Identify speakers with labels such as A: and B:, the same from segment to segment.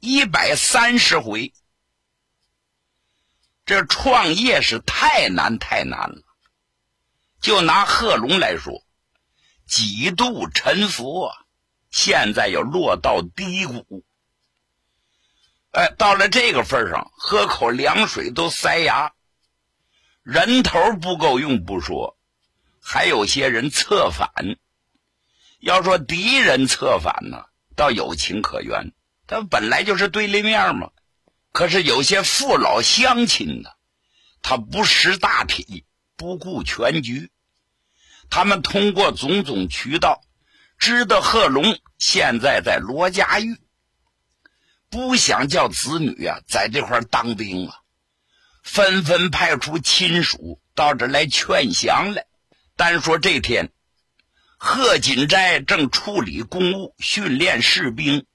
A: 一百三十回，这创业是太难太难了。就拿贺龙来说，几度沉浮啊，现在又落到低谷。哎，到了这个份上，喝口凉水都塞牙。人头不够用不说，还有些人策反。要说敌人策反呢？倒有情可原，他本来就是对立面嘛。可是有些父老乡亲呢，他不识大体，不顾全局。他们通过种种渠道，知道贺龙现在在罗家峪，不想叫子女啊在这块当兵啊，纷纷派出亲属到这来劝降来。单说这天。贺锦斋正处理公务、训练士兵，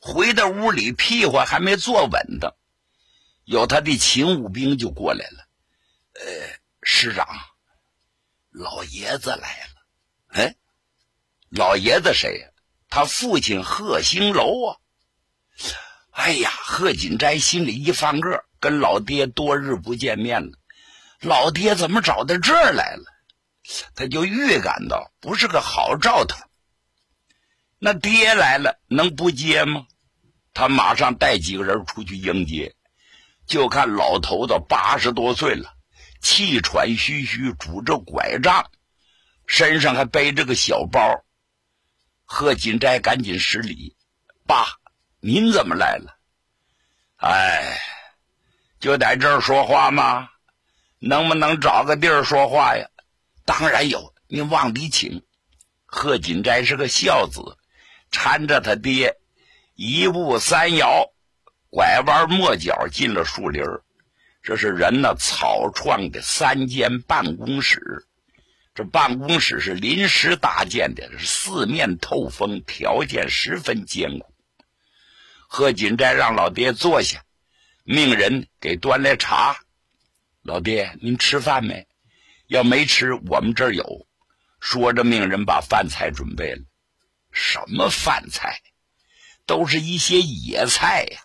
A: 回到屋里，屁股还没坐稳当，有他的勤务兵就过来了。呃，师长，老爷子来了。哎，老爷子谁呀？他父亲贺兴楼啊。哎呀，贺锦斋心里一翻个，跟老爹多日不见面了，老爹怎么找到这儿来了？他就预感到不是个好兆头。那爹来了，能不接吗？他马上带几个人出去迎接。就看老头子八十多岁了，气喘吁吁，拄着拐杖，身上还背着个小包。贺锦斋赶紧施礼：“爸，您怎么来了？”“哎，就在这儿说话吗？能不能找个地儿说话呀？”当然有，您往里请。贺锦斋是个孝子，搀着他爹，一步三摇，拐弯抹角进了树林这是人呢草创的三间办公室，这办公室是临时搭建的，是四面透风，条件十分艰苦。贺锦斋让老爹坐下，命人给端来茶。老爹，您吃饭没？要没吃，我们这儿有。说着，命人把饭菜准备了。什么饭菜？都是一些野菜呀，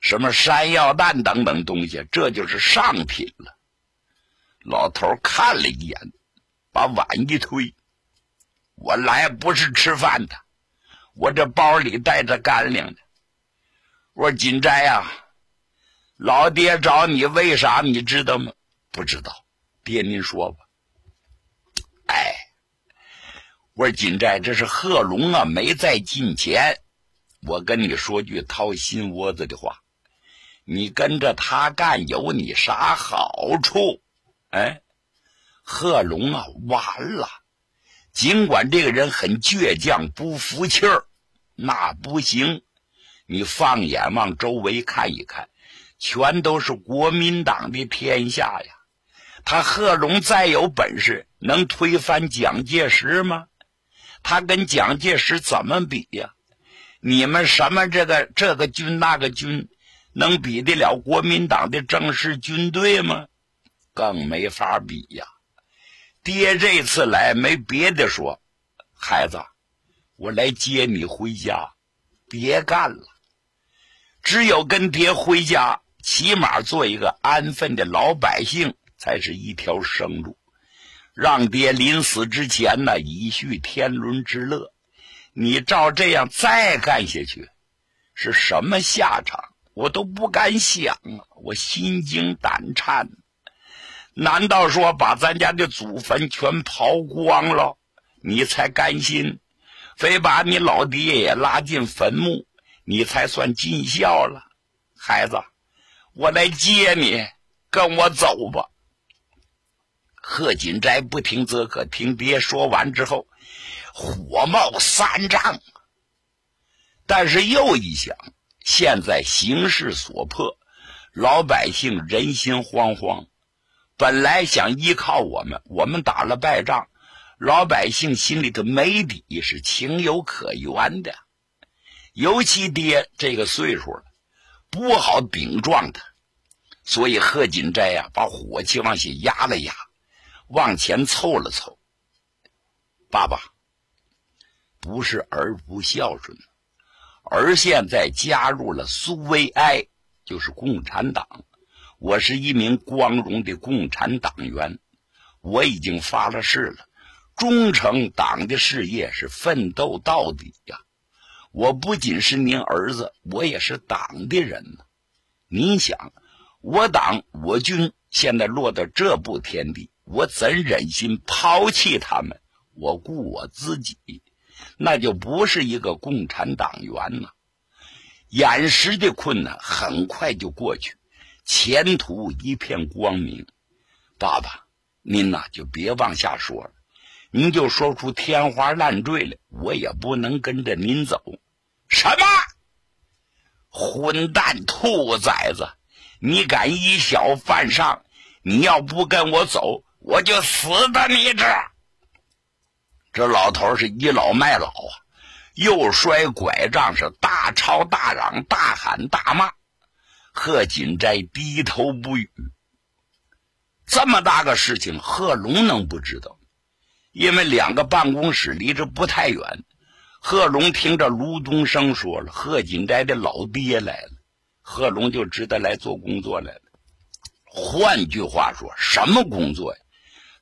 A: 什么山药蛋等等东西，这就是上品了。老头看了一眼，把碗一推：“我来不是吃饭的，我这包里带着干粮的。”我说：“锦斋呀，老爹找你为啥？你知道吗？”不知道。爹，您说吧。哎，我说锦斋，这是贺龙啊，没在近前。我跟你说句掏心窝子的话，你跟着他干有你啥好处？哎，贺龙啊，完了！尽管这个人很倔强，不服气儿，那不行。你放眼往周围看一看，全都是国民党的天下呀。他贺龙再有本事，能推翻蒋介石吗？他跟蒋介石怎么比呀？你们什么这个这个军那个军，能比得了国民党的正式军队吗？更没法比呀！爹这次来没别的说，孩子，我来接你回家，别干了。只有跟爹回家，起码做一个安分的老百姓。才是一条生路，让爹临死之前呢，以续天伦之乐。你照这样再干下去，是什么下场？我都不敢想啊！我心惊胆颤。难道说把咱家的祖坟全刨光了，你才甘心？非把你老爹也拉进坟墓，你才算尽孝了？孩子，我来接你，跟我走吧。贺锦斋不听则可，听爹说完之后，火冒三丈。但是又一想，现在形势所迫，老百姓人心惶惶。本来想依靠我们，我们打了败仗，老百姓心里头没底，是情有可原的。尤其爹这个岁数了，不好顶撞他，所以贺锦斋呀，把火气往下压了压，往前凑了凑。爸爸，不是儿不孝顺，儿现在加入了苏维埃，就是共产党。我是一名光荣的共产党员，我已经发了誓了，忠诚党的事业是奋斗到底呀！我不仅是您儿子，我也是党的人呢。您想，我党我军现在落到这步田地，我怎忍心抛弃他们？我顾我自己，那就不是一个共产党员呐。眼时的困难很快就过去。前途一片光明，爸爸，您呐就别往下说了，您就说出天花乱坠来，我也不能跟着您走。什么？混蛋兔崽子！你敢以小犯上？你要不跟我走，我就死在你这儿！这老头是倚老卖老啊，又摔拐杖，是大吵大嚷、大喊大骂。贺锦斋低头不语。这么大个事情，贺龙能不知道？因为两个办公室离着不太远。贺龙听着卢东升说了，贺锦斋的老爹来了，贺龙就知道来做工作来了。换句话说，什么工作呀？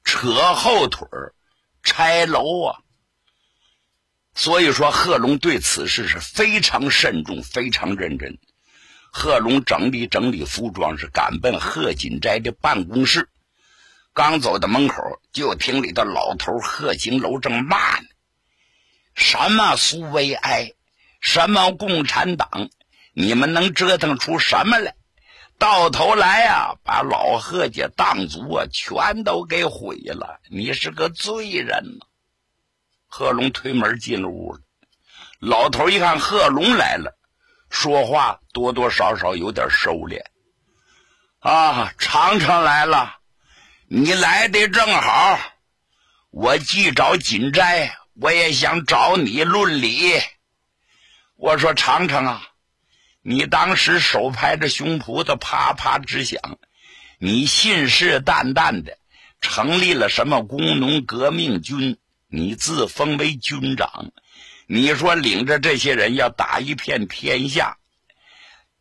A: 扯后腿儿拆楼啊！所以说，贺龙对此事是非常慎重、非常认真。贺龙整理整理服装，是赶奔贺锦斋的办公室。刚走到门口，就听里头老头贺兴楼正骂呢：“什么苏维埃，什么共产党，你们能折腾出什么来？到头来呀，把老贺家当族啊全都给毁了！你是个罪人呐！”贺龙推门进了屋了。老头一看贺龙来了。说话多多少少有点收敛。啊，长城来了，你来的正好。我既找锦斋，我也想找你论理。我说长城啊，你当时手拍着胸脯子啪啪直响，你信誓旦旦的成立了什么工农革命军，你自封为军长。你说领着这些人要打一片天下，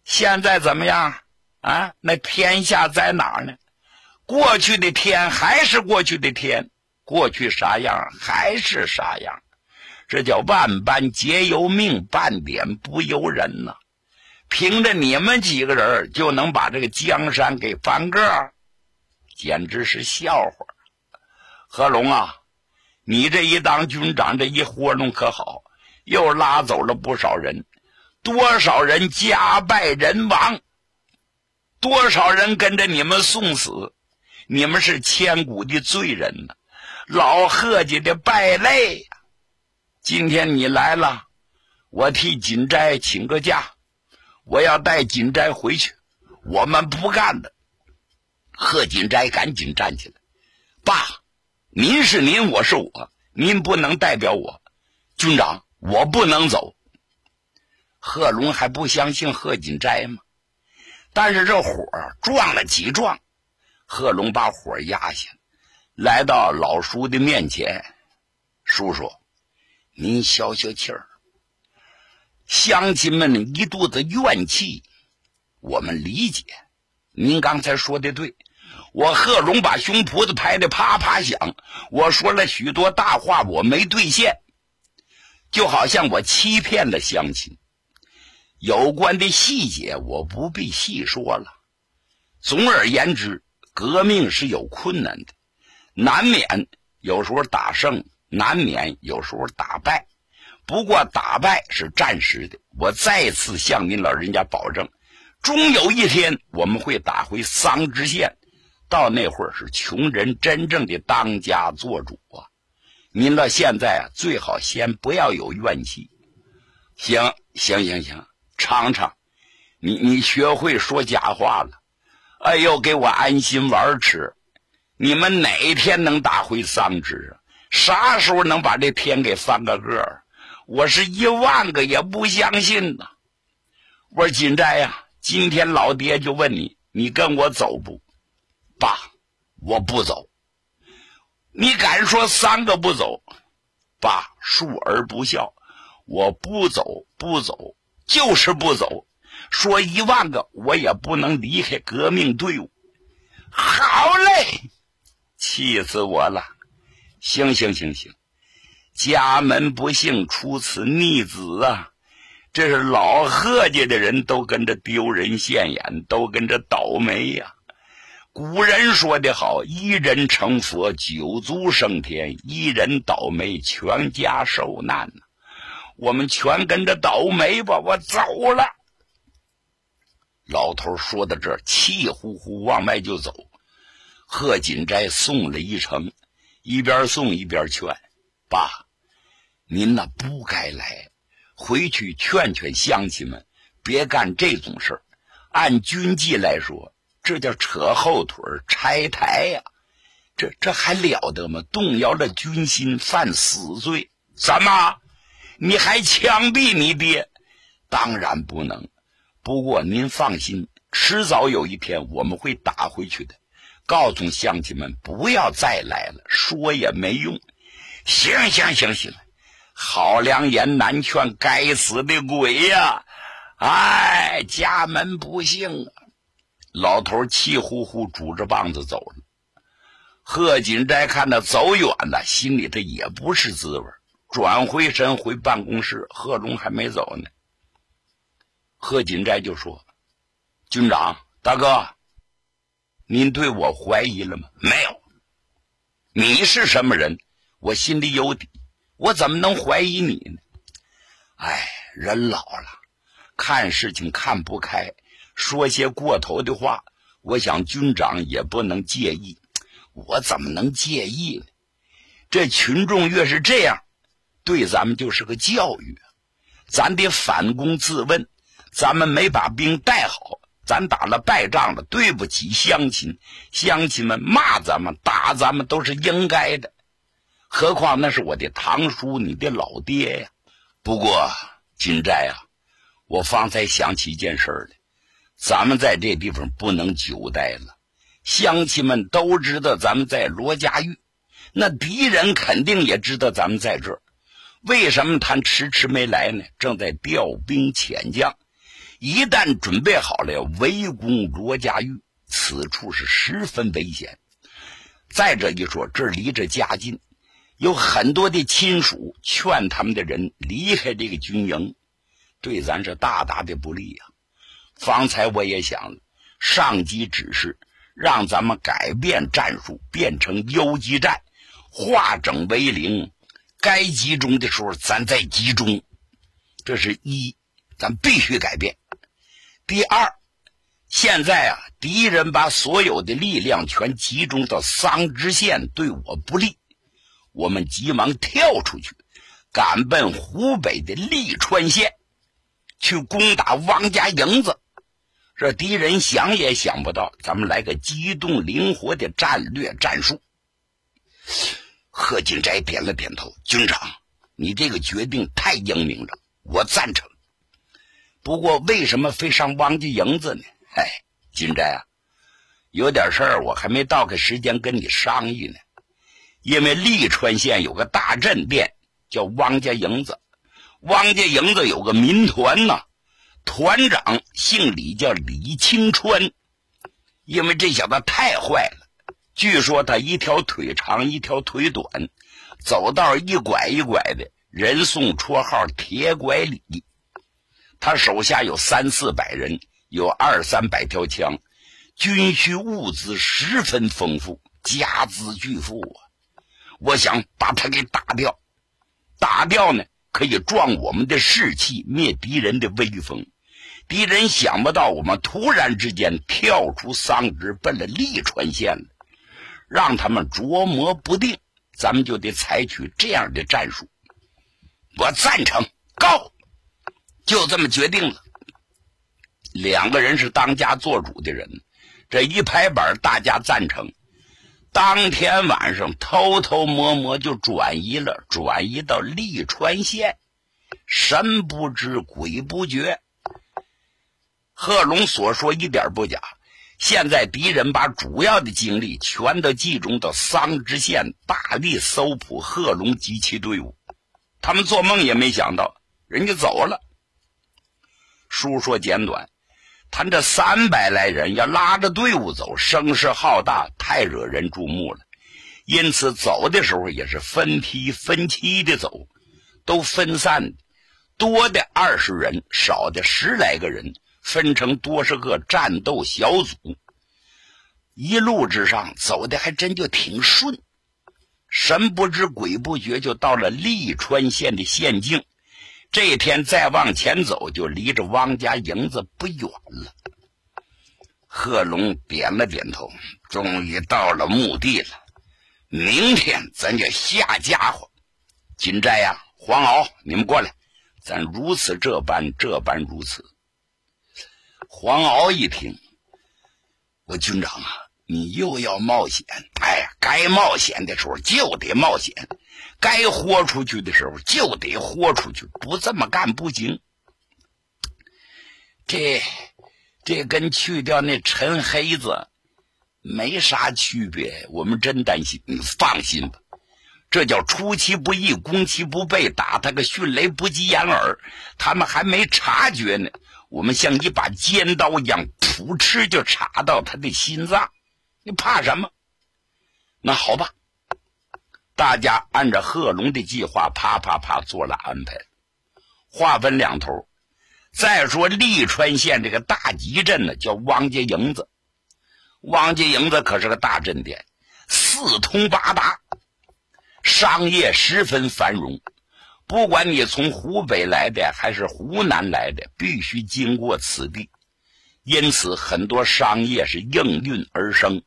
A: 现在怎么样啊？那天下在哪儿呢？过去的天还是过去的天，过去啥样还是啥样，这叫万般皆由命，半点不由人呐！凭着你们几个人就能把这个江山给翻个，简直是笑话！何龙啊，你这一当军长，这一活动可好？又拉走了不少人，多少人家败人亡，多少人跟着你们送死，你们是千古的罪人呐！老贺家的败类呀！今天你来了，我替锦斋请个假，我要带锦斋回去。我们不干的。贺锦斋赶紧站起来，爸，您是您，我是我，您不能代表我，军长。我不能走。贺龙还不相信贺锦斋吗？但是这火撞了几撞，贺龙把火压下，来到老叔的面前：“叔叔，您消消气儿。乡亲们一肚子怨气，我们理解。您刚才说的对，我贺龙把胸脯子拍的啪啪响，我说了许多大话，我没兑现。”就好像我欺骗了乡亲，有关的细节我不必细说了。总而言之，革命是有困难的，难免有时候打胜，难免有时候打败。不过打败是暂时的，我再次向您老人家保证，终有一天我们会打回桑植县，到那会儿是穷人真正的当家做主啊。您到现在啊，最好先不要有怨气。行行行行，尝尝，你你学会说假话了。哎呦，给我安心玩吃！你们哪天能打回桑植啊？啥时候能把这天给翻个个？我是一万个也不相信呐！我说金寨呀，今天老爹就问你，你跟我走不？爸，我不走。你敢说三个不走？爸，恕儿不孝，我不走，不走，就是不走。说一万个，我也不能离开革命队伍。好嘞，气死我了！行行行行，家门不幸，出此逆子啊！这是老贺家的人都跟着丢人现眼，都跟着倒霉呀。古人说的好：“一人成佛，九族升天；一人倒霉，全家受难。”我们全跟着倒霉吧！我走了。老头说到这儿，气呼呼往外就走。贺锦斋送了一程，一边送一边劝：“爸，您那不该来，回去劝劝乡亲们，别干这种事儿。按军纪来说，这叫扯后腿、拆台呀！这这还了得吗？动摇了军心，犯死罪。怎么？你还枪毙你爹？当然不能。”不过您放心，迟早有一天我们会打回去的。告诉乡亲们不要再来了，说也没用。行行行行，好良言难劝，该死的鬼呀！哎，家门不幸啊！老头气呼呼拄着棒子走了。贺锦斋看他走远了，心里头也不是滋味，转回身回办公室，贺龙还没走呢。贺锦斋就说：“军长大哥，您对我怀疑了吗？没有。你是什么人？我心里有底。我怎么能怀疑你呢？哎，人老了，看事情看不开，说些过头的话。我想军长也不能介意。我怎么能介意呢？这群众越是这样，对咱们就是个教育。咱得反躬自问。”咱们没把兵带好，咱打了败仗了，对不起乡亲。乡亲们骂咱们、打咱们都是应该的，何况那是我的堂叔，你的老爹呀。不过金寨啊，我方才想起一件事来，咱们在这地方不能久待了。乡亲们都知道咱们在罗家峪，那敌人肯定也知道咱们在这儿。为什么他迟迟没来呢？正在调兵遣将。一旦准备好了要围攻罗家峪，此处是十分危险。再者一说，这离着家近，有很多的亲属劝他们的人离开这个军营，对咱是大大的不利呀。方才我也想了，上级指示让咱们改变战术，变成游击战，化整为零。该集中的时候，咱再集中。这是一，咱必须改变。第二，现在啊，敌人把所有的力量全集中到桑植县，对我不利。我们急忙跳出去，赶奔湖北的利川县，去攻打汪家营子。这敌人想也想不到，咱们来个机动灵活的战略战术。贺锦斋点了点头：“军长，你这个决定太英明了，我赞成。”不过，为什么非上汪家营子呢？哎，金斋啊，有点事儿，我还没到个时间跟你商议呢。因为利川县有个大镇店叫汪家营子，汪家营子有个民团呐，团长姓李，叫李清川。因为这小子太坏了，据说他一条腿长，一条腿短，走道一拐一拐的，人送绰号“铁拐李”。他手下有三四百人，有二三百条枪，军需物资十分丰富，家资巨富啊！我想把他给打掉，打掉呢可以壮我们的士气，灭敌人的威风。敌人想不到我们突然之间跳出桑植，奔了利川县了，让他们琢磨不定。咱们就得采取这样的战术。我赞成，告。就这么决定了。两个人是当家做主的人，这一拍板，大家赞成。当天晚上偷偷摸摸就转移了，转移到利川县，神不知鬼不觉。贺龙所说一点不假。现在敌人把主要的精力全都集中到桑植县，大力搜捕贺龙及其队伍。他们做梦也没想到，人家走了。书说简短，他这三百来人要拉着队伍走，声势浩大，太惹人注目了。因此走的时候也是分批分期的走，都分散，多的二十人，少的十来个人。分成多少个战斗小组，一路之上走的还真就挺顺，神不知鬼不觉就到了利川县的县境。这天再往前走，就离着汪家营子不远了。贺龙点了点头，终于到了墓地了。明天咱就下家伙。金寨呀，黄鳌，你们过来，咱如此这般，这般如此。黄鳌一听，我军长啊，你又要冒险？哎呀，该冒险的时候就得冒险，该豁出去的时候就得豁出去，不这么干不行。这这跟去掉那陈黑子没啥区别，我们真担心。你放心吧，这叫出其不意，攻其不备，打他个迅雷不及掩耳，他们还没察觉呢。我们像一把尖刀一样，噗嗤就插到他的心脏。你怕什么？那好吧，大家按照贺龙的计划，啪啪啪做了安排。划分两头。再说利川县这个大集镇呢，叫汪家营子。汪家营子可是个大镇店，四通八达，商业十分繁荣。不管你从湖北来的还是湖南来的，必须经过此地，因此很多商业是应运而生。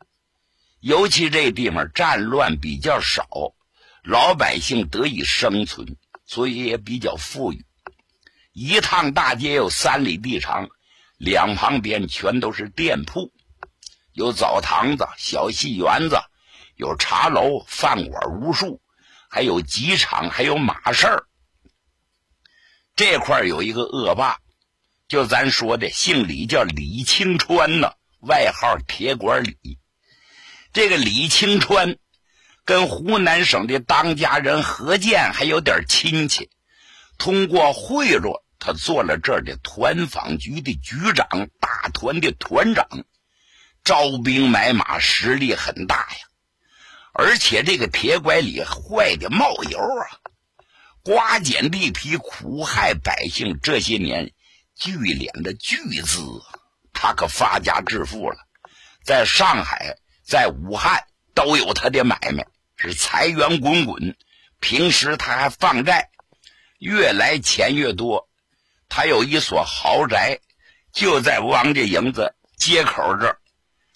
A: 尤其这地方战乱比较少，老百姓得以生存，所以也比较富裕。一趟大街有三里地长，两旁边全都是店铺，有澡堂子、小戏园子，有茶楼、饭馆无数，还有机场，还有马市儿。这块有一个恶霸，就咱说的，姓李，叫李清川呢，外号铁管李。这个李清川跟湖南省的当家人何健还有点亲戚，通过贿赂，他做了这儿的团纺局的局长，大团的团长，招兵买马，实力很大呀。而且这个铁拐李坏的冒油啊！瓜减地皮，苦害百姓，这些年聚敛的巨资，他可发家致富了。在上海，在武汉都有他的买卖，是财源滚滚。平时他还放债，越来钱越多。他有一所豪宅，就在王家营子街口这儿。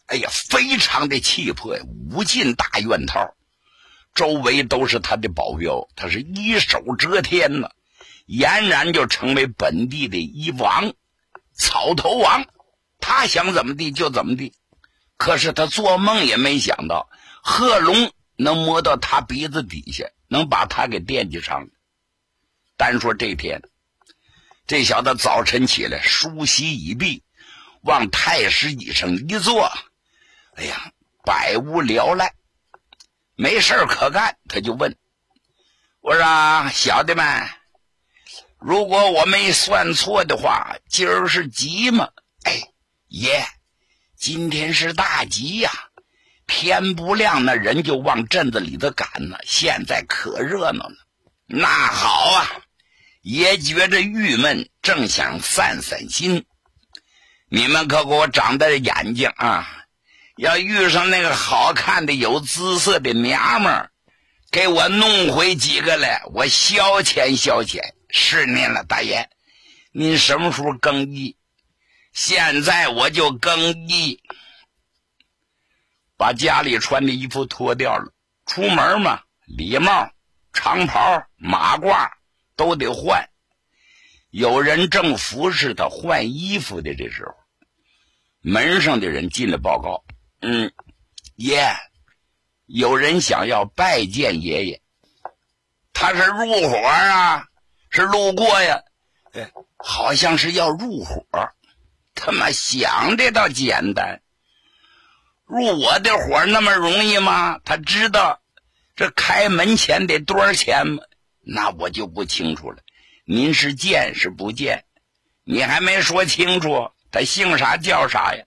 A: 哎呀，非常的气魄，五进大院套。周围都是他的保镖，他是一手遮天呐，俨然就成为本地的一王，草头王。他想怎么地就怎么地。可是他做梦也没想到，贺龙能摸到他鼻子底下，能把他给惦记上了。单说这天，这小子早晨起来梳洗已毕，往太师椅上一坐，哎呀，百无聊赖。没事可干，他就问：“我说小的们，如果我没算错的话，今儿是吉吗？”“哎，爷，今天是大吉呀！天不亮，那人就往镇子里头赶呢。现在可热闹了。那好啊，爷觉着郁闷，正想散散心。你们可给我长点眼睛啊！”要遇上那个好看的、有姿色的娘们儿，给我弄回几个来，我消遣消遣。是您了，大爷，您什么时候更衣？现在我就更衣，把家里穿的衣服脱掉了，出门嘛，礼帽、长袍、马褂都得换。有人正服侍他换衣服的这时候。门上的人进来报告：“嗯，爷，有人想要拜见爷爷。他是入伙啊，是路过呀？哎，好像是要入伙。他妈想的倒简单，入我的伙那么容易吗？他知道这开门钱得多少钱吗？那我就不清楚了。您是见是不见？你还没说清楚。”他姓啥叫啥呀？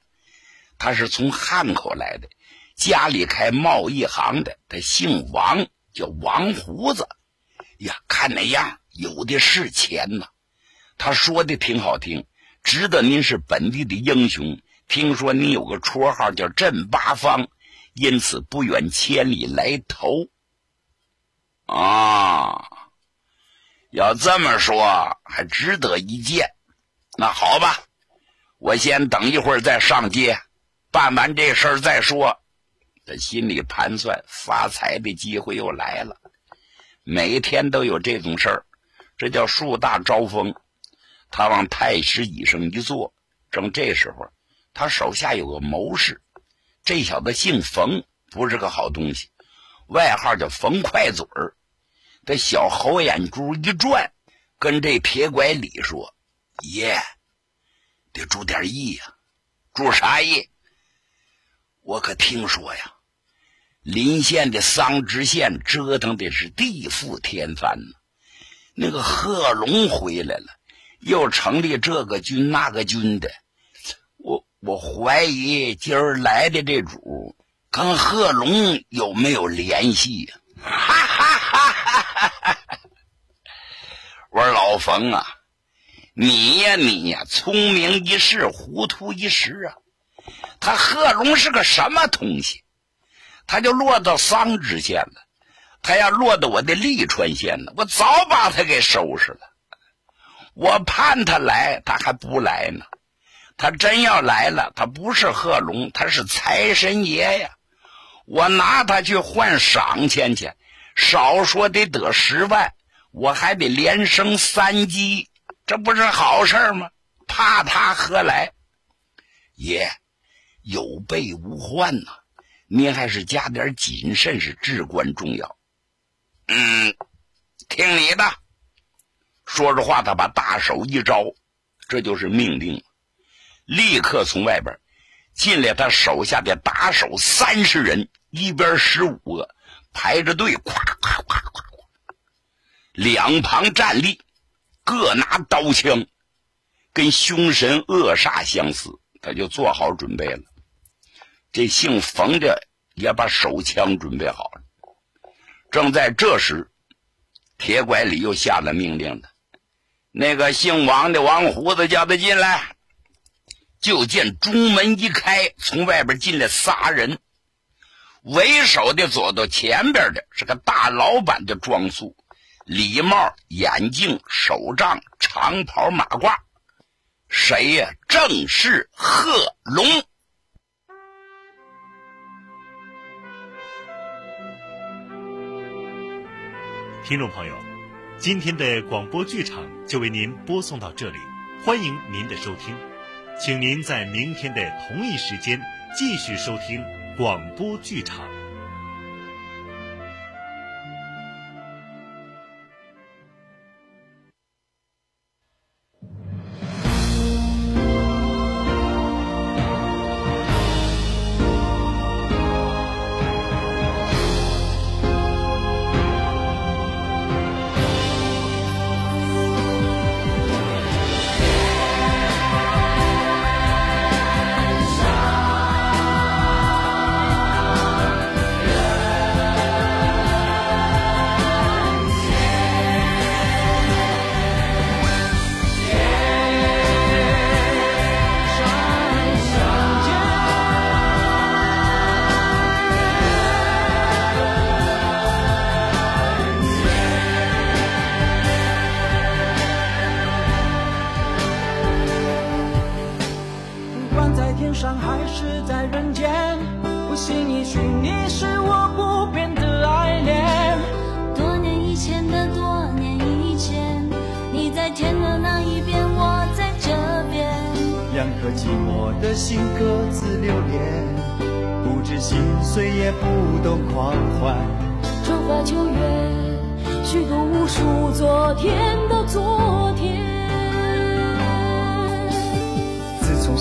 A: 他是从汉口来的，家里开贸易行的。他姓王，叫王胡子。呀，看那样，有的是钱呐。他说的挺好听，知道您是本地的英雄。听说你有个绰号叫镇八方，因此不远千里来投。啊，要这么说，还值得一见。那好吧。我先等一会儿再上街，办完这事儿再说。他心里盘算，发财的机会又来了。每天都有这种事儿，这叫树大招风。他往太师椅上一坐，正这时候，他手下有个谋士，这小子姓冯，不是个好东西，外号叫冯快嘴儿。这小猴眼珠一转，跟这铁拐李说：“爷。”得注点意呀，注啥意？我可听说呀，临县的桑植县折腾的是地覆天翻呢。那个贺龙回来了，又成立这个军那个军的。我怀疑今儿来的这主跟贺龙有没有联系呀？哈哈哈哈哈！我说老冯啊。你呀，你呀，聪明一世，糊涂一时啊！他贺龙是个什么东西？他就落到桑植县了。他要落到我的利川县了，我早把他给收拾了。我盼他来，他还不来呢。他真要来了，他不是贺龙，他是财神爷呀！我拿他去换赏钱去，少说得得十万，我还得连升三级。这不是好事吗？怕他何来？爷，有备无患呐，您还是加点谨慎是至关重要。嗯，听你的。说着话，他把大手一招，这就是命令。立刻从外边进来他手下的打手三十人，一边十五个，排着队，咵咵咵咵咵，两旁站立。各拿刀枪，跟凶神恶煞相似，他就做好准备了。这姓冯的也把手枪准备好了。正在这时，铁拐李又下了命令了：“那个姓王的王胡子叫他进来。”就见中门一开，从外边进来仨人，为首的走到前边的是个大老板的装束。礼帽、眼镜、手杖、长袍、马褂，谁呀？正是贺龙。
B: 听众朋友，今天的广播剧场就为您播送到这里，欢迎您的收听，请您在明天的同一时间继续收听广播剧场。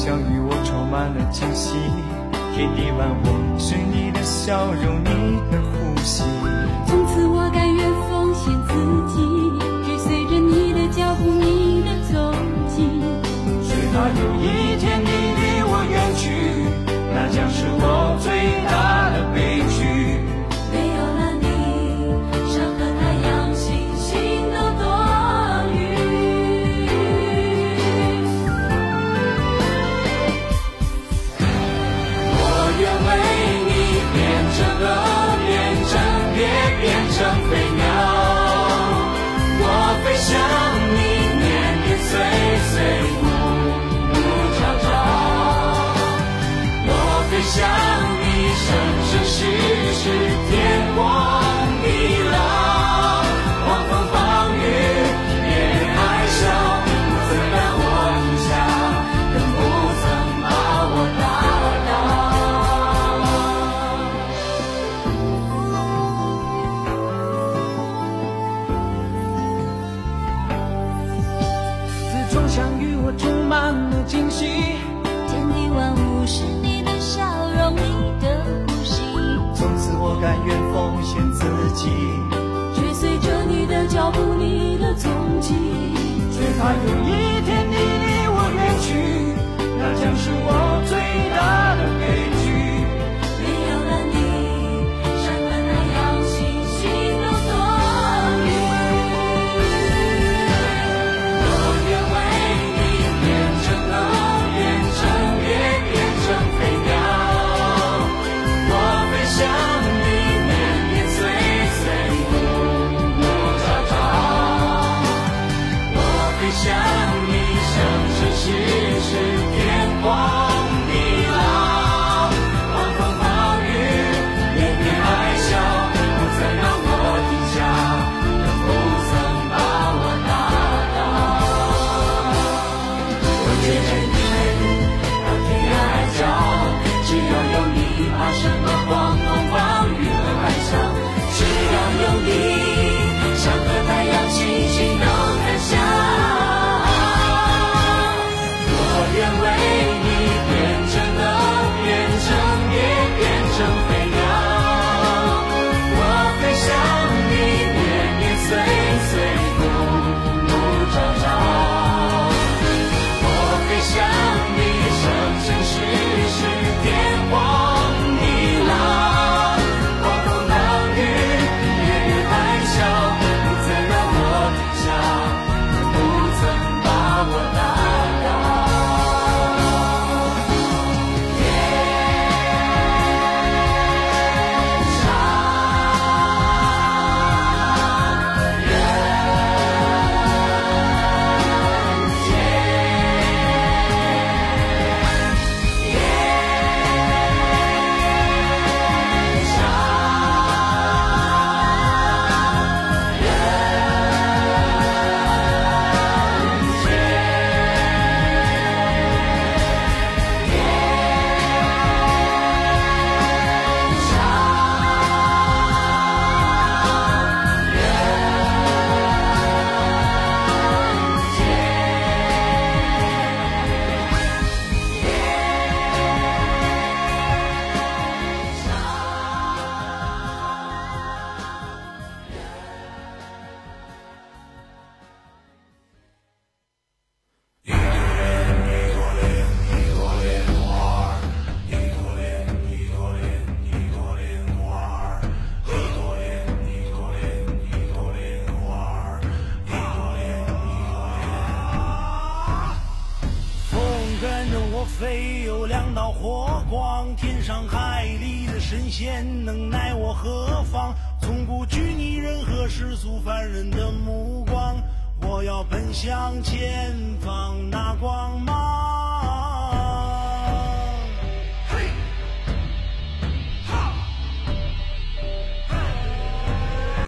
C: 相遇，我充满了惊喜。天地万物是你的笑容，你的呼吸。
D: 从此我甘愿奉献自己，追随着你的脚步，你的踪迹。
C: 直到有一天。怕有一天你离我远去那将是我